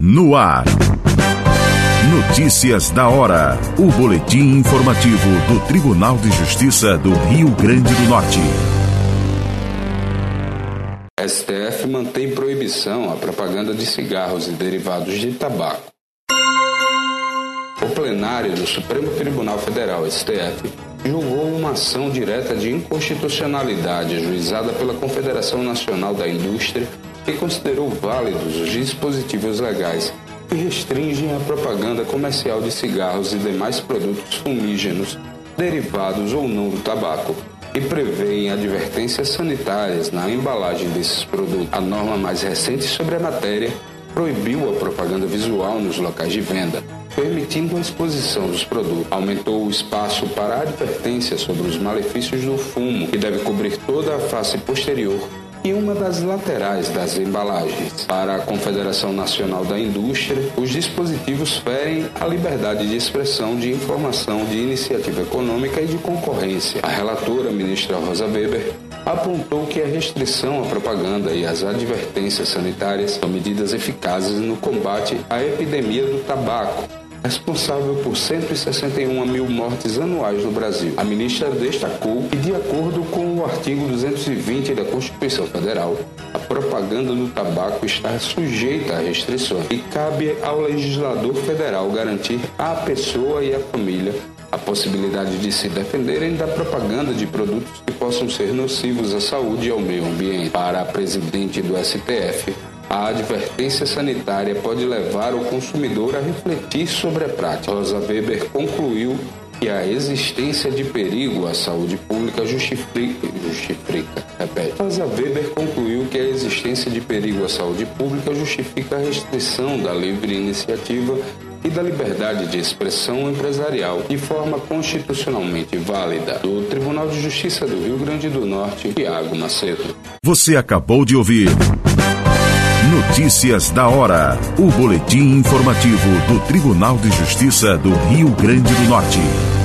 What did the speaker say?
No ar. Notícias da hora. O boletim informativo do Tribunal de Justiça do Rio Grande do Norte. STF mantém proibição à propaganda de cigarros e derivados de tabaco. O plenário do Supremo Tribunal Federal, STF, julgou uma ação direta de inconstitucionalidade ajuizada pela Confederação Nacional da Indústria e considerou válidos os dispositivos legais que restringem a propaganda comercial de cigarros e demais produtos fumígenos derivados ou não do tabaco e prevêem advertências sanitárias na embalagem desses produtos. A norma mais recente sobre a matéria proibiu a propaganda visual nos locais de venda, permitindo a exposição dos produtos. Aumentou o espaço para advertência sobre os malefícios do fumo, que deve cobrir toda a face posterior e uma das laterais das embalagens. Para a Confederação Nacional da Indústria, os dispositivos ferem a liberdade de expressão, de informação, de iniciativa econômica e de concorrência. A relatora, ministra Rosa Weber, apontou que a restrição à propaganda e as advertências sanitárias são medidas eficazes no combate à epidemia do tabaco responsável por 161 mil mortes anuais no Brasil. A ministra destacou que, de acordo com o artigo 220 da Constituição Federal, a propaganda do tabaco está sujeita a restrições e cabe ao legislador federal garantir à pessoa e à família a possibilidade de se defenderem da propaganda de produtos que possam ser nocivos à saúde e ao meio ambiente. Para a presidente do STF, a advertência sanitária pode levar o consumidor a refletir sobre a prática. Rosa Weber concluiu que a existência de perigo à saúde pública justifica, justifica repete. Rosa Weber concluiu que a existência de perigo à saúde pública justifica a restrição da livre iniciativa e da liberdade de expressão empresarial de forma constitucionalmente válida. Do Tribunal de Justiça do Rio Grande do Norte, Tiago Macedo. Você acabou de ouvir. Notícias da hora. O boletim informativo do Tribunal de Justiça do Rio Grande do Norte.